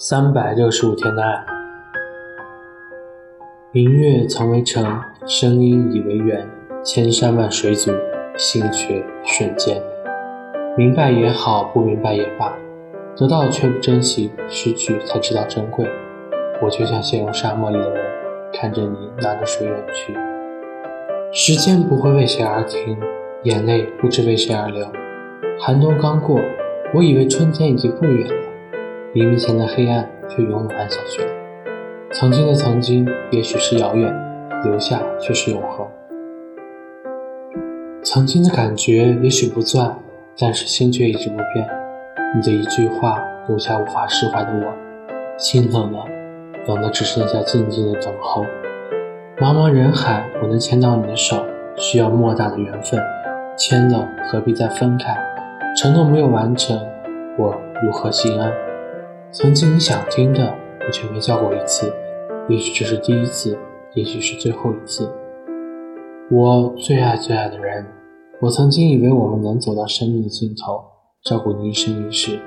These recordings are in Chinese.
三百六十五天的爱，明月曾为城，声音已为圆，千山万水阻，心却瞬间。明白也好，不明白也罢，得到却不珍惜，失去才知道珍贵。我就像陷入沙漠里的人，看着你拿着水远去。时间不会为谁而停，眼泪不知为谁而流。寒冬刚过，我以为春天已经不远了。黎明前的黑暗却永远暗下去了。曾经的曾经，也许是遥远，留下却是永恒。曾经的感觉也许不在，但是心却一直不变。你的一句话，留下无法释怀的我。心冷了，冷的只剩下静静的等候。茫茫人海，我能牵到你的手，需要莫大的缘分。牵了，何必再分开？承诺没有完成，我如何心安？曾经你想听的，我却没叫过一次。也许这是第一次，也许是最后一次。我最爱最爱的人，我曾经以为我们能走到生命的尽头，照顾你一生一世，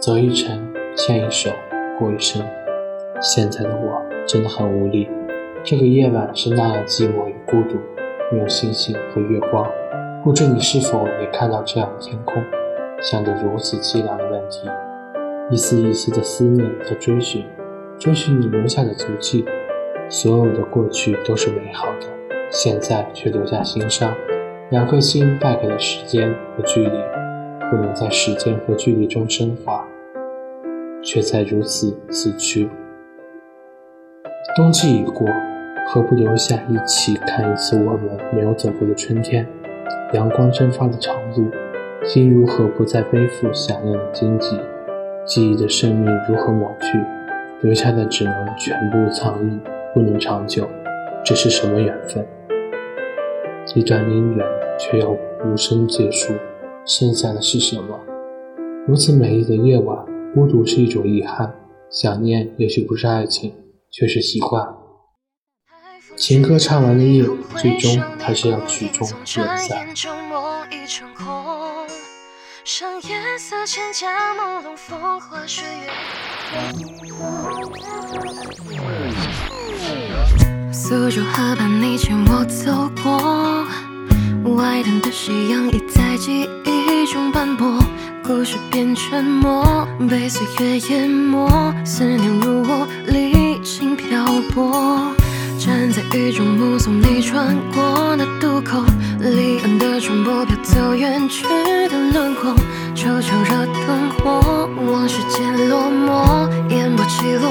走一程，牵一手，过一生。现在的我真的很无力。这个夜晚是那样寂寞与孤独，没有星星和月光。不知你是否也看到这样的天空，想着如此凄凉的问题。一丝一丝的思念和追寻，追寻你留下的足迹。所有的过去都是美好的，现在却留下心伤。两颗心败给了时间和距离，不能在时间和距离中升华，却在如此死去。冬季已过，何不留下一起看一次我们没有走过的春天？阳光蒸发的长路，心如何不再背负响亮的荆棘？记忆的生命如何抹去，留下的只能全部藏匿，不能长久。这是什么缘分？一段姻缘却要无声结束，剩下的是什么？如此美丽的夜晚，孤独是一种遗憾，想念也许不是爱情，却是习惯。情歌唱完的夜，最终还是要曲终人散。上夜色千家朦胧风花雪月。苏州河畔，你牵我走过，外滩的夕阳已在记忆中斑驳，故事变沉默，被岁月淹没，思念如我历经漂泊。站在雨中目送你穿过那渡口，离岸的船舶飘走远去轮廓，久久热灯火，往事渐落寞，烟波起落，